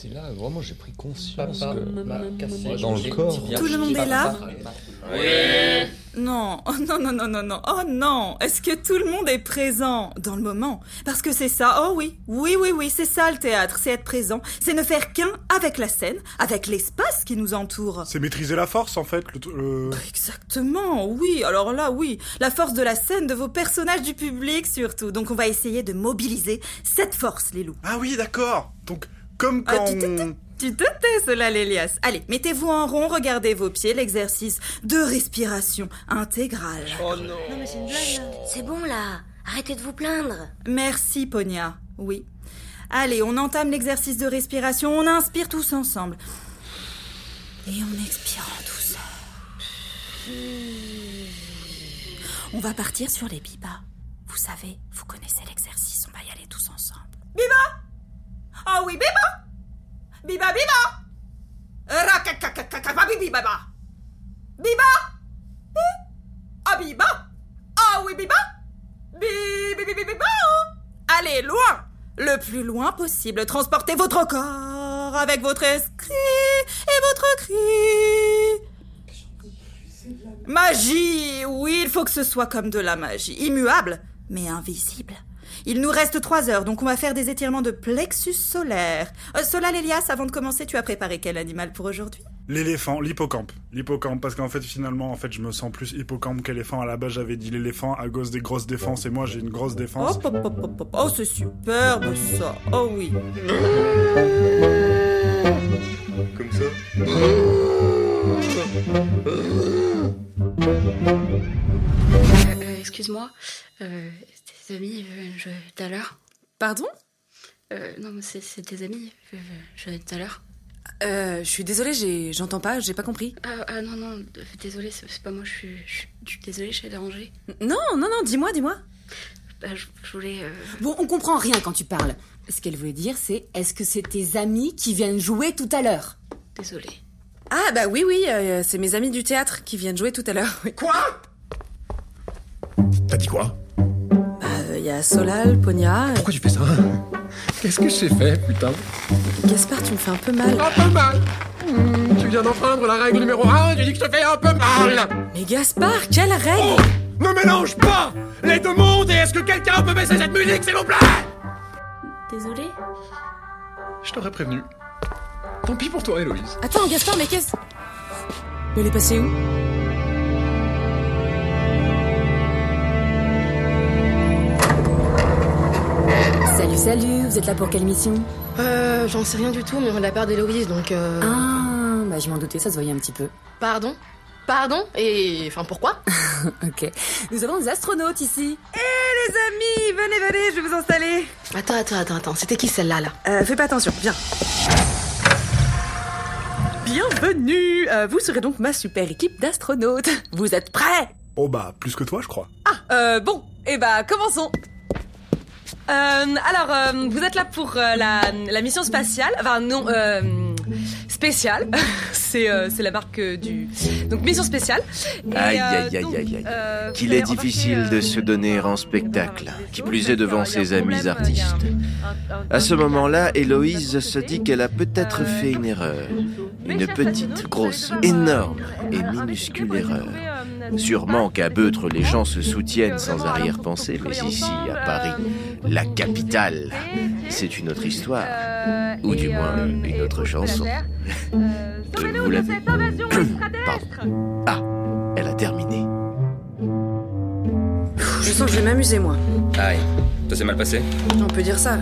C'est là, vraiment, j'ai pris conscience Papa que dans le corps. Tout le monde est là Non, oh non, non, non, non, non, oh non Est-ce que tout le monde est présent dans le moment? Parce que c'est ça, oh oui, oui, oui, oui, c'est ça le théâtre, c'est être présent, c'est ne faire qu'un avec la scène, avec l'espace qui nous entoure. C'est maîtriser la force en fait. Le, le- Exactement, oui, alors là, oui, la force de la scène, de vos personnages, du public surtout. Donc on va essayer de mobiliser cette force, les loups. Ah oui, d'accord. Donc comme Ah, quand tu te on... Tu te tais, cela, l'Elias. Allez, mettez-vous en rond, regardez vos pieds, l'exercice de respiration intégrale. Oh non Non mais c'est une blague là. C'est bon là. Arrêtez de vous plaindre. Merci, Ponia. Oui. Allez, on entame l'exercice de respiration, on inspire tous ensemble. Et on expire en douceur. On va partir sur les bibas. Vous savez, vous connaissez l'exercice, on va y aller tous ensemble. Biba Ah oui, biba Biba, biba bibi, baba Biba Bi Ah, biba Ah oui, biba Bi, bi, bi, bi, bi, ba. Allez, loin Le plus loin possible. Transportez votre corps avec votre esprit et votre cri. Magie Oui, il faut que ce soit comme de la magie. Immuable, mais invisible. Il nous reste trois heures, donc on va faire des étirements de plexus solaire. Euh, Solal Elias, avant de commencer, tu as préparé quel animal pour aujourd'hui? L'éléphant, l'hippocampe. L'hippocampe, parce qu'en fait, finalement, en fait, je me sens plus hippocampe qu'éléphant. À la base, j'avais dit l'éléphant à cause des grosses défenses, et moi, j'ai une grosse défense. Oh, c'est superbe ça. Oh oui. Comme ça Euh, euh, Excuse-moi, euh, tes amis jouaient tout à l'heure Pardon? Euh, Non, mais c'est tes amis jouaient tout à l'heure Euh, je suis désolée, j'entends pas, j'ai pas compris. ah, ah, non, non, euh, désolé, c'est pas moi, je suis, je suis- je suis désolée, je suis dérangée. Non, non, non, dis-moi, dis-moi. Bah, je, je voulais. euh, Bon, on comprend rien quand tu parles. Ce qu'elle voulait dire, c'est est-ce que c'est tes amis qui viennent jouer tout à l'heure? Désolée. Ah, bah oui, oui, euh, c'est mes amis du théâtre qui viennent jouer tout à l'heure. oui. Quoi? T'as dit quoi? Il y a Solal, Ponia. Pourquoi tu fais ça Qu'est-ce que j'ai fait, putain Gaspard, tu me fais un peu mal. Un peu mal Hmm, Tu viens d'enfreindre la règle numéro 1, tu dis que je te fais un peu mal Mais Gaspard, quelle règle Ne mélange pas les deux mondes et est-ce que quelqu'un peut baisser cette musique, s'il vous plaît? Désolée. Je t'aurais prévenu. Tant pis pour toi, Héloïse. Attends, Gaspard, mais qu'est-ce. Mais elle est passée où? Salut, salut, vous êtes là pour quelle mission Euh, j'en sais rien du tout, mais on a la part d'Héloïse, donc. Euh... Ah, bah je m'en doutais, ça se voyait un petit peu. Pardon? Pardon? Et. Enfin, pourquoi? Ok. Nous avons des astronautes ici. Eh les amis, venez, venez, je vais vous installer. Attends, attends, attends, attends, c'était qui celle-là, là? Euh, fais pas attention, viens. Bienvenue euh, Vous serez donc ma super équipe d'astronautes. Vous êtes prêts? Oh bah, plus que toi, je crois. Ah, euh, bon, et bah commençons. Euh, alors, euh, vous êtes là pour euh, la, la mission spatiale, enfin non, spéciale. c'est euh, la marque euh, du donc mission spéciale. Et, Aïe, aïe, aïe, aïe, aïe. Qu'il est difficile de se donner en spectacle, qui plus est devant ses amis artistes. À ce moment-là, Héloïse se dit qu'elle a peut-être fait une erreur. Une petite, grosse, énorme et minuscule erreur. euh, Sûrement qu'à Beutre, les gens se soutiennent euh, sans arrière-pensée, mais ici, à Paris, euh, la capitale, c'est une autre histoire. Ou du moins, une autre chanson. Vous l'avez. extraterrestre Ah, elle a terminé. Je sens que je vais m'amuser, moi. Aïe, ça s'est mal passé? On peut dire ça.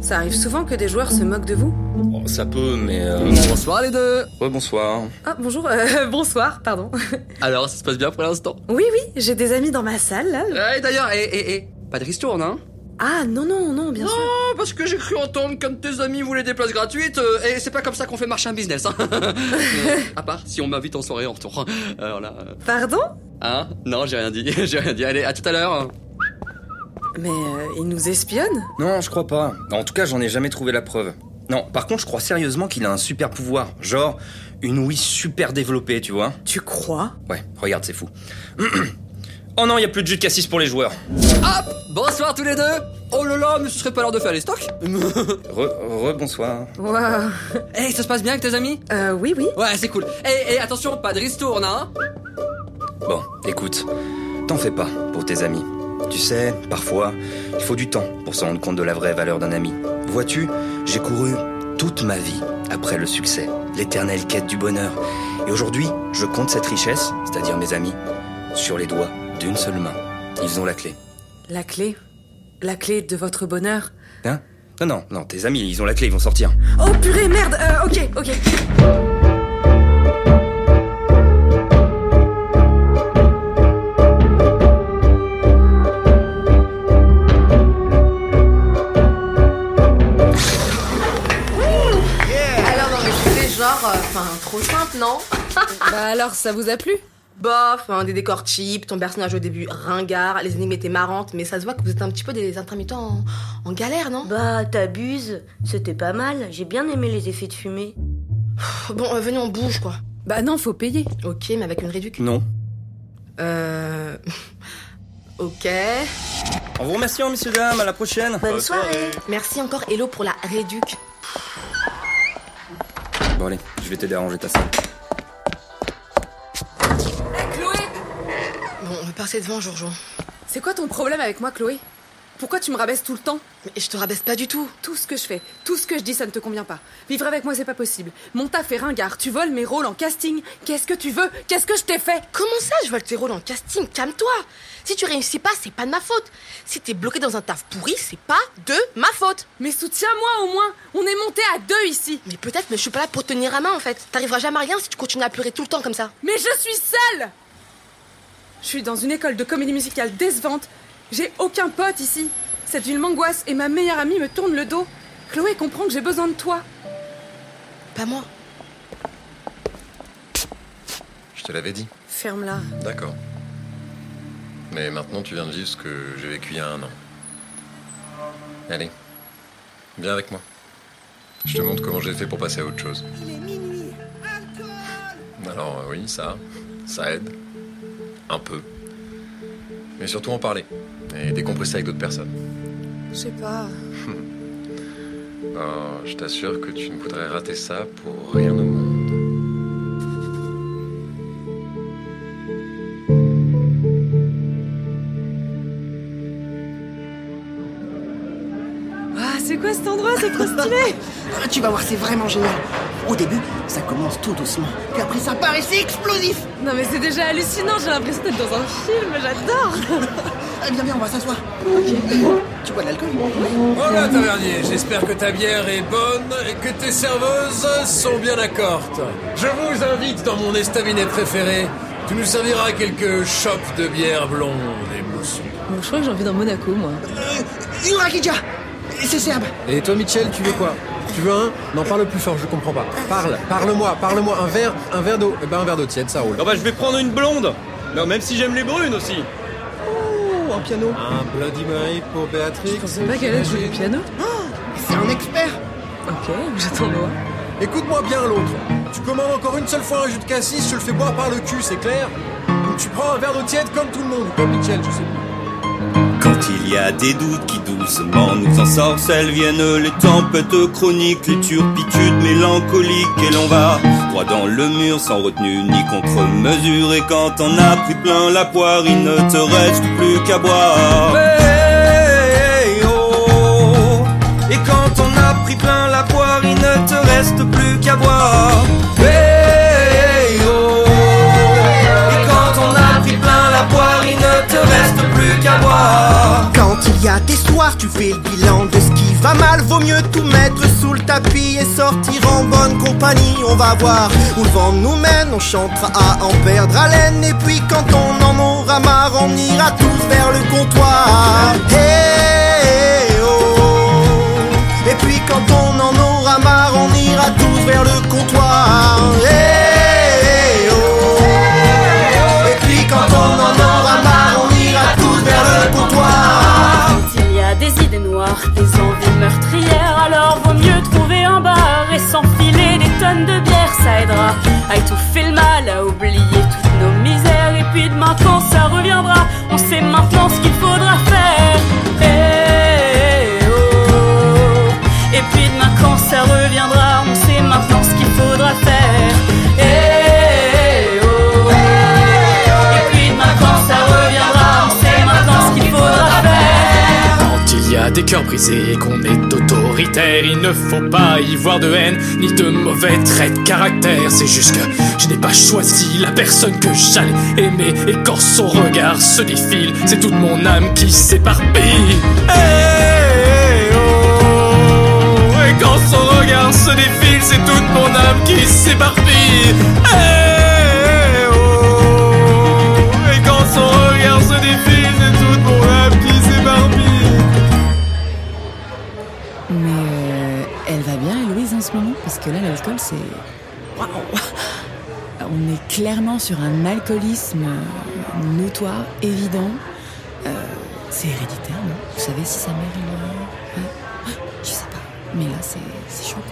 Ça arrive souvent que des joueurs se moquent de vous Oh, Ça peut, mais... Euh... Bonsoir les deux Ouais, bonsoir. Ah, bonjour, euh, bonsoir, pardon. Alors, ça se passe bien pour l'instant Oui, oui, j'ai des amis dans ma salle, là. Ouais, d'ailleurs, et, et, et, pas de ristourne, hein Ah, non, non, non, bien sûr. Non, parce que j'ai cru entendre qu'un de tes amis voulait des places gratuites, euh, et c'est pas comme ça qu'on fait marcher un business, hein À part si on m'invite en soirée en retour. Alors là... euh, Pardon? Hein? Non, j'ai rien dit, j'ai rien dit. Allez, à tout à l'heure Mais euh, ils nous espionnent Non, je crois pas. En tout cas, j'en ai jamais trouvé la preuve. Non, par contre, je crois sérieusement qu'il a un super pouvoir. Genre, une ouïe super développée, tu vois Tu crois Ouais, regarde, c'est fou. Oh non, il y a plus de jus de cassis pour les joueurs. Hop Bonsoir tous les deux Oh là là, mais ce serait pas l'heure de faire les stocks Re, re bonsoir. Waouh. Hey, ça se passe bien avec tes amis? Euh, oui, oui. Ouais, c'est cool. Et, et attention, pas de ristourne, hein Bon, écoute, t'en fais pas pour tes amis. Tu sais, parfois, il faut du temps pour se rendre compte de la vraie valeur d'un ami. Vois-tu, j'ai couru toute ma vie après le succès, l'éternelle quête du bonheur. Et aujourd'hui, je compte cette richesse, c'est-à-dire mes amis, sur les doigts d'une seule main. Ils ont la clé. La clé? La clé de votre bonheur? Hein? Non, non, non, tes amis, ils ont la clé, ils vont sortir. Oh purée, merde euh, Ok, ok. Non Bah alors, ça vous a plu? Bof, hein, des décors cheap, ton personnage au début ringard, les énigmes étaient marrantes, mais ça se voit que vous êtes un petit peu des intermittents en, en galère, non? Bah, t'abuses. C'était pas mal. J'ai bien aimé les effets de fumée. Bon, euh, venez on bouge quoi. Bah non, faut payer. Ok, mais avec une réduc. Non. Euh... Ok. En vous remerciant, messieurs, dames, à la prochaine. Bonne soirée. Merci encore Hello pour la réduc. Bon, allez, je vais t'aider à ranger ta salle. Passer devant, Jourjon. C'est quoi ton problème avec moi, Chloé? Pourquoi tu me rabaisses tout le temps? Mais je te rabaisse pas du tout. Tout ce que je fais, tout ce que je dis, ça ne te convient pas. Vivre avec moi, c'est pas possible. Mon taf est ringard, tu voles mes rôles en casting. Qu'est-ce que tu veux? Qu'est-ce que je t'ai fait? Comment ça, je vole tes rôles en casting? Calme-toi. Si tu réussis pas, c'est pas de ma faute. Si t'es bloqué dans un taf pourri, c'est pas de ma faute. Mais soutiens-moi au moins On est monté à deux ici Mais peut-être, mais je suis pas là pour te tenir à main en fait. T'arriveras jamais à rien si tu continues à pleurer tout le temps comme ça. Mais je suis seule Je suis dans une école de comédie musicale décevante. J'ai aucun pote ici. Cette ville m'angoisse et ma meilleure amie me tourne le dos. Chloé comprend que j'ai besoin de toi. Pas moi. Je te l'avais dit. Ferme-la. D'accord. Mais maintenant, tu viens de vivre ce que j'ai vécu il y a un an. Allez, viens avec moi. Je te montre comment j'ai fait pour passer à autre chose. Alors euh, oui, ça, ça aide. Un peu. Mais surtout en parler. Et décompresser avec d'autres personnes. Je sais pas. Oh, je t'assure que tu ne voudrais rater ça pour rien au monde. C'est quoi cet endroit C'est trop stylé Ah, Tu vas voir, c'est vraiment génial. Au début, ça commence tout doucement, puis après ça part et c'est explosif. Non mais c'est déjà hallucinant, j'ai l'impression d'être dans un film, j'adore Eh bien, viens, on va s'asseoir. Tu bois de l'alcool Voilà, tavernier, j'espère que ta bière est bonne et que tes serveuses sont bien accortes. Je vous invite dans mon estaminet préféré. Tu nous serviras quelques chopes de bière blonde et moussue. Je crois que j'ai envie d'un Monaco, moi. Yurakidja C'est serbe. Et toi, Mitchell, tu veux quoi? Tu veux un? Non, parle plus fort, je comprends pas. Parle, parle-moi, parle-moi. Un verre, un verre d'eau. Eh ben, un verre d'eau tiède, ça roule. Non, bah, je vais prendre une blonde. Non, même si j'aime les brunes aussi. Oh, un piano. Un Bloody Mary pour Béatrix. Je pensais pas qu'elle allait jouer du piano. C'est un expert. Ok, j'attends voir. Écoute-moi bien l'autre. Tu commandes encore une seule fois un jus de cassis, je te le fais boire par le cul, c'est clair? Ou tu prends un verre d'eau tiède comme tout le monde, comme Mitchell, je sais pas. Il y a des doutes qui doucement nous ensorcellent, viennent les tempêtes chroniques, les turpitudes mélancoliques, et l'on va droit dans le mur sans retenue ni contre-mesure. Et quand on a pris plein la poire, il ne te reste plus qu'à boire. Oh. Et quand on a pris plein la poire, il ne te reste plus qu'à boire. Soirs, tu fais le bilan de ce qui va mal. Vaut mieux tout mettre sous le tapis et sortir en bonne compagnie. On va voir où le vent nous mène. On chantera à en perdre haleine. Et puis quand on en aura marre, on ira tous vers le comptoir. Ça aidera à étouffer le mal, des cœurs brisés et qu'on est autoritaire. Il ne faut pas y voir de haine ni de mauvais traits de caractère. C'est juste que je n'ai pas choisi la personne que j'allais aimer. Et quand son regard se défile, c'est toute mon âme qui s'éparpille. Eh, oh, et quand son regard se défile, c'est toute mon âme qui s'éparpille. On est clairement sur un alcoolisme euh, notoire, évident. Euh, c'est héréditaire, non? Vous savez si sa mère, elle. ouais. Je sais pas. Mais là, c'est chaud.